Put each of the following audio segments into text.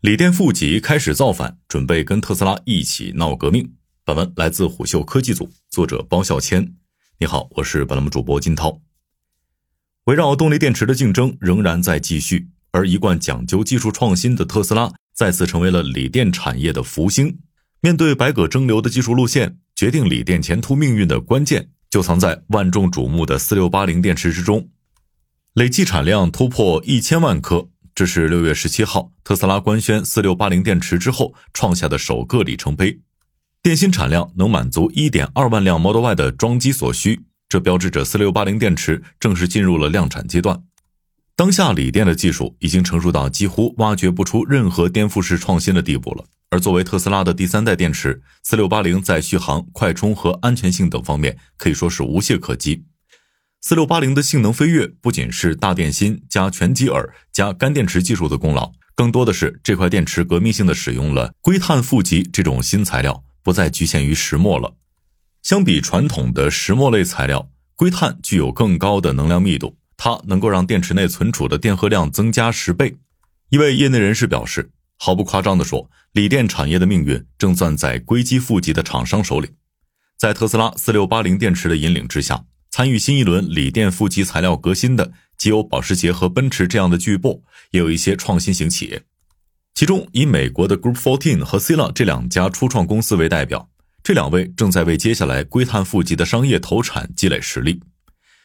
锂电负极开始造反，准备跟特斯拉一起闹革命。本文来自虎嗅科技组，作者包笑谦。你好，我是本栏目主播金涛。围绕动力电池的竞争仍然在继续，而一贯讲究技术创新的特斯拉再次成为了锂电产业的福星。面对百舸争流的技术路线，决定锂电前途命运的关键就藏在万众瞩目的四六八零电池之中。累计产量突破一千万颗，这是六月十七号特斯拉官宣四六八零电池之后创下的首个里程碑。电芯产量能满足一点二万辆 Model Y 的装机所需，这标志着四六八零电池正式进入了量产阶段。当下锂电的技术已经成熟到几乎挖掘不出任何颠覆式创新的地步了。而作为特斯拉的第三代电池，四六八零在续航、快充和安全性等方面可以说是无懈可击。四六八零的性能飞跃，不仅是大电芯加全极耳加干电池技术的功劳，更多的是这块电池革命性的使用了硅碳负极这种新材料，不再局限于石墨了。相比传统的石墨类材料，硅碳具有更高的能量密度，它能够让电池内存储的电荷量增加十倍。一位业内人士表示，毫不夸张地说，锂电产业的命运正攥在硅基负极的厂商手里。在特斯拉四六八零电池的引领之下。参与新一轮锂电负极材料革新的，既有保时捷和奔驰这样的巨擘，也有一些创新型企业。其中，以美国的 Group Fourteen 和 Cila 这两家初创公司为代表，这两位正在为接下来硅碳负极的商业投产积累实力。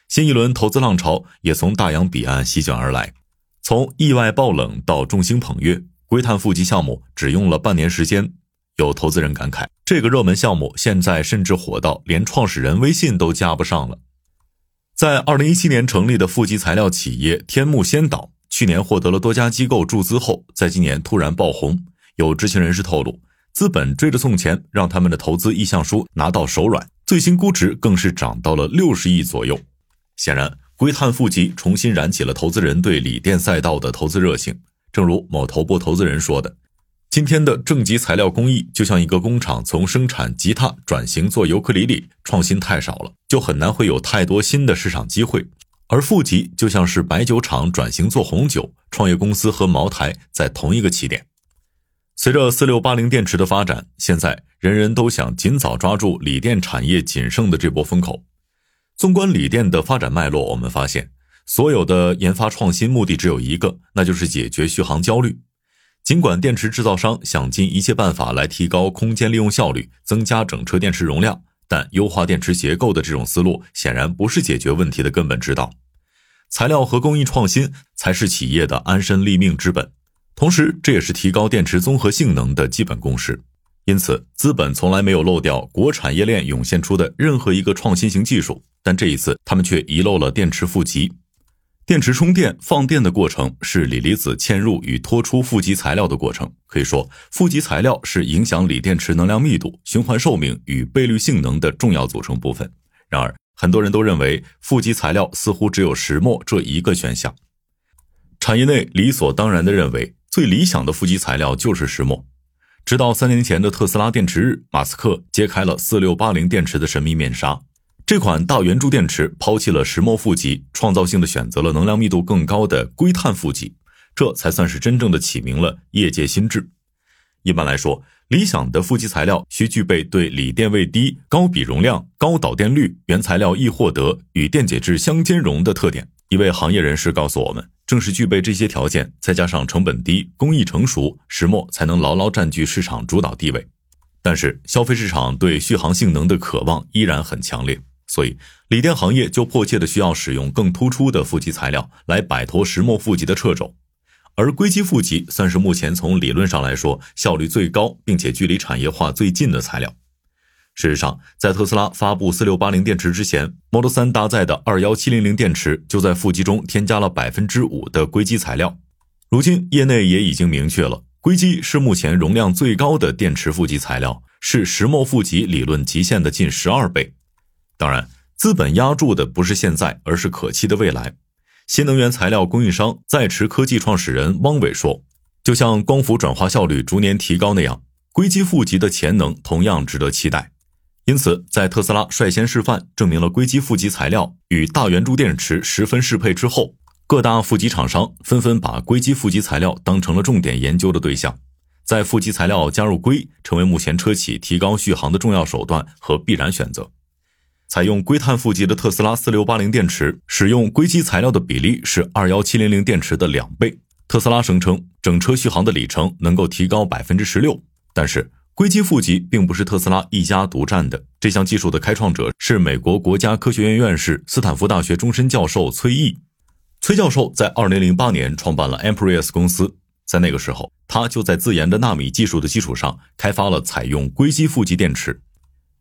新一轮投资浪潮也从大洋彼岸席卷而来，从意外爆冷到众星捧月，硅碳负极项目只用了半年时间。有投资人感慨，这个热门项目现在甚至火到连创始人微信都加不上了。在二零一七年成立的负极材料企业天目先导，去年获得了多家机构注资后，在今年突然爆红。有知情人士透露，资本追着送钱，让他们的投资意向书拿到手软，最新估值更是涨到了六十亿左右。显然，硅碳负极重新燃起了投资人对锂电赛道的投资热情。正如某头部投资人说的。今天的正极材料工艺就像一个工厂从生产吉他转型做尤克里里，创新太少了，就很难会有太多新的市场机会。而负极就像是白酒厂转型做红酒，创业公司和茅台在同一个起点。随着四六八零电池的发展，现在人人都想尽早抓住锂电产业仅剩的这波风口。纵观锂电的发展脉络，我们发现，所有的研发创新目的只有一个，那就是解决续航焦虑。尽管电池制造商想尽一切办法来提高空间利用效率、增加整车电池容量，但优化电池结构的这种思路显然不是解决问题的根本之道。材料和工艺创新才是企业的安身立命之本，同时这也是提高电池综合性能的基本公式。因此，资本从来没有漏掉国产业链涌现出的任何一个创新型技术，但这一次他们却遗漏了电池负极。电池充电放电的过程是锂离子嵌入与脱出负极材料的过程。可以说，负极材料是影响锂电池能量密度、循环寿命与倍率性能的重要组成部分。然而，很多人都认为负极材料似乎只有石墨这一个选项。产业内理所当然地认为，最理想的负极材料就是石墨。直到三年前的特斯拉电池日，马斯克揭开了四六八零电池的神秘面纱。这款大圆柱电池抛弃了石墨负极，创造性的选择了能量密度更高的硅碳负极，这才算是真正的启明了业界心智。一般来说，理想的负极材料需具备对锂电位低、高比容量、高导电率、原材料易获得、与电解质相兼容的特点。一位行业人士告诉我们，正是具备这些条件，再加上成本低、工艺成熟，石墨才能牢牢占据市场主导地位。但是，消费市场对续航性能的渴望依然很强烈。所以，锂电行业就迫切的需要使用更突出的负极材料来摆脱石墨负极的掣肘，而硅基负极算是目前从理论上来说效率最高，并且距离产业化最近的材料。事实上，在特斯拉发布四六八零电池之前，Model 3搭载的二幺七零零电池就在负极中添加了百分之五的硅基材料。如今，业内也已经明确了，硅基是目前容量最高的电池负极材料，是石墨负极理论极限的近十二倍。当然，资本压住的不是现在，而是可期的未来。新能源材料供应商在驰科技创始人汪伟说：“就像光伏转化效率逐年提高那样，硅基负极的潜能同样值得期待。”因此，在特斯拉率先示范证明了硅基负极材料与大圆柱电池十分适配之后，各大负极厂商纷纷把硅基负极材料当成了重点研究的对象。在负极材料加入硅，成为目前车企提高续航的重要手段和必然选择。采用硅碳负极的特斯拉四六八零电池，使用硅基材料的比例是二幺七零零电池的两倍。特斯拉声称，整车续航的里程能够提高百分之十六。但是，硅基负极并不是特斯拉一家独占的，这项技术的开创者是美国国家科学院院士、斯坦福大学终身教授崔毅。崔教授在二零零八年创办了 Amprius 公司，在那个时候，他就在自研的纳米技术的基础上，开发了采用硅基负极电池。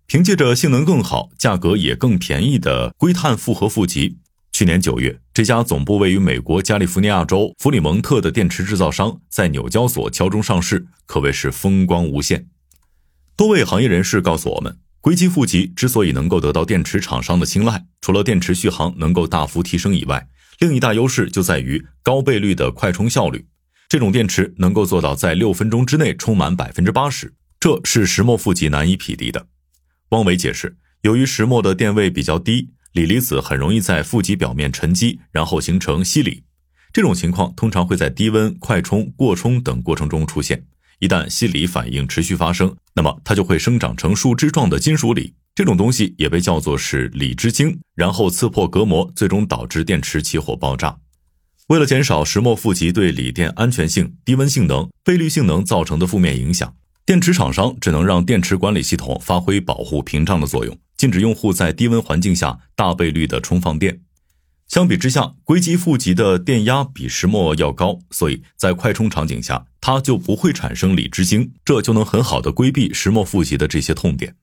凭借着性能更好、价格也更便宜的硅碳复合负极，去年九月，这家总部位于美国加利福尼亚州弗里蒙特的电池制造商在纽交所敲钟上市，可谓是风光无限。多位行业人士告诉我们，硅基负极之所以能够得到电池厂商的青睐，除了电池续航能够大幅提升以外，另一大优势就在于高倍率的快充效率。这种电池能够做到在六分钟之内充满百分之八十，这是石墨负极难以匹敌的。汪伟解释，由于石墨的电位比较低，锂离子很容易在负极表面沉积，然后形成锡锂。这种情况通常会在低温、快充、过充等过程中出现。一旦锡锂反应持续发生，那么它就会生长成树枝状的金属锂。这种东西也被叫做是锂之晶，然后刺破隔膜，最终导致电池起火爆炸。为了减少石墨负极对锂电安全性、低温性能、倍率性能造成的负面影响，电池厂商只能让电池管理系统发挥保护屏障的作用，禁止用户在低温环境下大倍率的充放电。相比之下，硅基负极的电压比石墨要高，所以在快充场景下，它就不会产生锂之晶，这就能很好的规避石墨负极的这些痛点。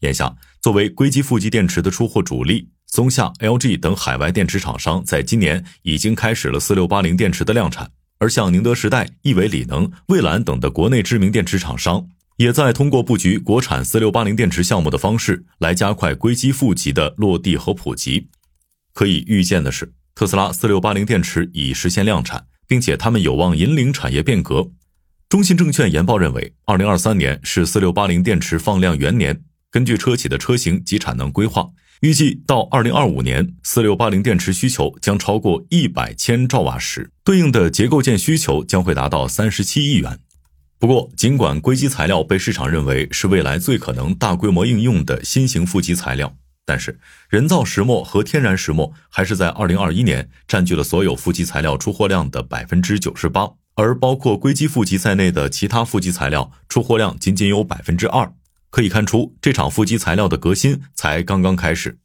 眼下，作为硅基负极电池的出货主力，松下、LG 等海外电池厂商在今年已经开始了四六八零电池的量产，而像宁德时代、亿纬锂能、蔚蓝等的国内知名电池厂商，也在通过布局国产四六八零电池项目的方式来加快硅基负极的落地和普及。可以预见的是，特斯拉四六八零电池已实现量产，并且他们有望引领产业变革。中信证券研报认为，二零二三年是四六八零电池放量元年。根据车企的车型及产能规划，预计到二零二五年，四六八零电池需求将超过一百千兆瓦时，对应的结构件需求将会达到三十七亿元。不过，尽管硅基材料被市场认为是未来最可能大规模应用的新型负极材料，但是人造石墨和天然石墨还是在二零二一年占据了所有负极材料出货量的百分之九十八，而包括硅基负极在内的其他负极材料出货量仅仅有百分之二。可以看出，这场负极材料的革新才刚刚开始。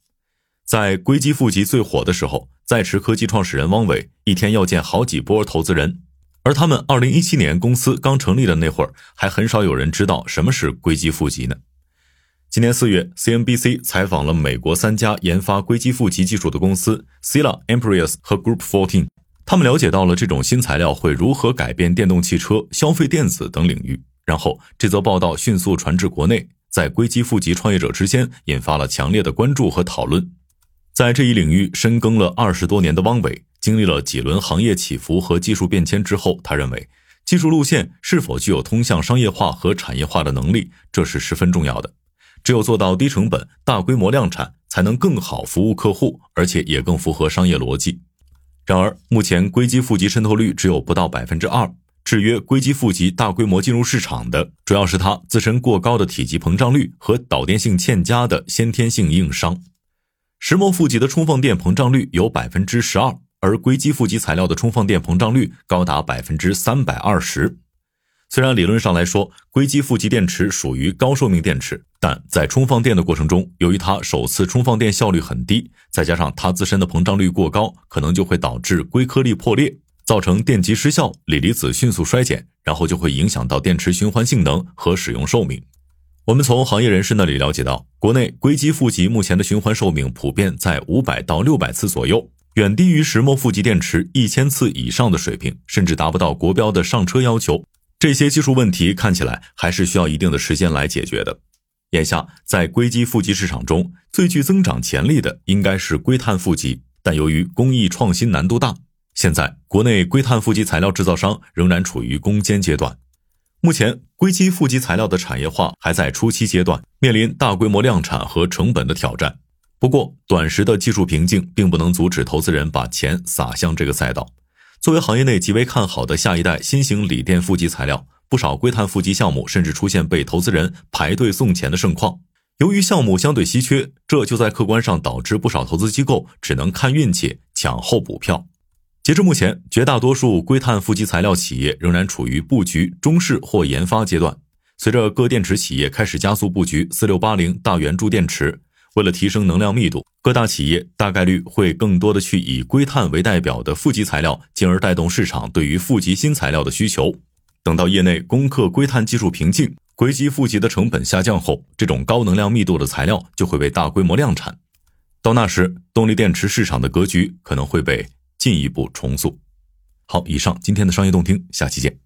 在硅基负极最火的时候，在驰科技创始人汪伟一天要见好几波投资人，而他们2017年公司刚成立的那会儿，还很少有人知道什么是硅基负极呢。今年四月，CNBC 采访了美国三家研发硅基负极技术的公司 Sila、Amprius 和 Group Fourteen，他们了解到了这种新材料会如何改变电动汽车、消费电子等领域。然后，这则报道迅速传至国内。在硅基负极创业者之间引发了强烈的关注和讨论。在这一领域深耕了二十多年的汪伟，经历了几轮行业起伏和技术变迁之后，他认为技术路线是否具有通向商业化和产业化的能力，这是十分重要的。只有做到低成本、大规模量产，才能更好服务客户，而且也更符合商业逻辑。然而，目前硅基负极渗透率只有不到百分之二。制约硅基负极大规模进入市场的，主要是它自身过高的体积膨胀率和导电性欠佳的先天性硬伤。石墨负极的充放电膨胀率有百分之十二，而硅基负极材料的充放电膨胀率高达百分之三百二十。虽然理论上来说，硅基负极电池属于高寿命电池，但在充放电的过程中，由于它首次充放电效率很低，再加上它自身的膨胀率过高，可能就会导致硅颗粒破裂。造成电极失效，锂离子迅速衰减，然后就会影响到电池循环性能和使用寿命。我们从行业人士那里了解到，国内硅基负极目前的循环寿命普遍在五百到六百次左右，远低于石墨负极电池一千次以上的水平，甚至达不到国标的上车要求。这些技术问题看起来还是需要一定的时间来解决的。眼下，在硅基负极市场中最具增长潜力的应该是硅碳负极，但由于工艺创新难度大。现在，国内硅碳负极材料制造商仍然处于攻坚阶段。目前，硅基负极材料的产业化还在初期阶段，面临大规模量产和成本的挑战。不过，短时的技术瓶颈并不能阻止投资人把钱撒向这个赛道。作为行业内极为看好的下一代新型锂电负极材料，不少硅碳负极项目甚至出现被投资人排队送钱的盛况。由于项目相对稀缺，这就在客观上导致不少投资机构只能看运气抢后补票。截至目前，绝大多数硅碳负极材料企业仍然处于布局、中试或研发阶段。随着各电池企业开始加速布局四六八零大圆柱电池，为了提升能量密度，各大企业大概率会更多的去以硅碳为代表的负极材料，进而带动市场对于负极新材料的需求。等到业内攻克硅碳技术瓶颈。硅基负极的成本下降后，这种高能量密度的材料就会被大规模量产。到那时，动力电池市场的格局可能会被进一步重塑。好，以上今天的商业动听，下期见。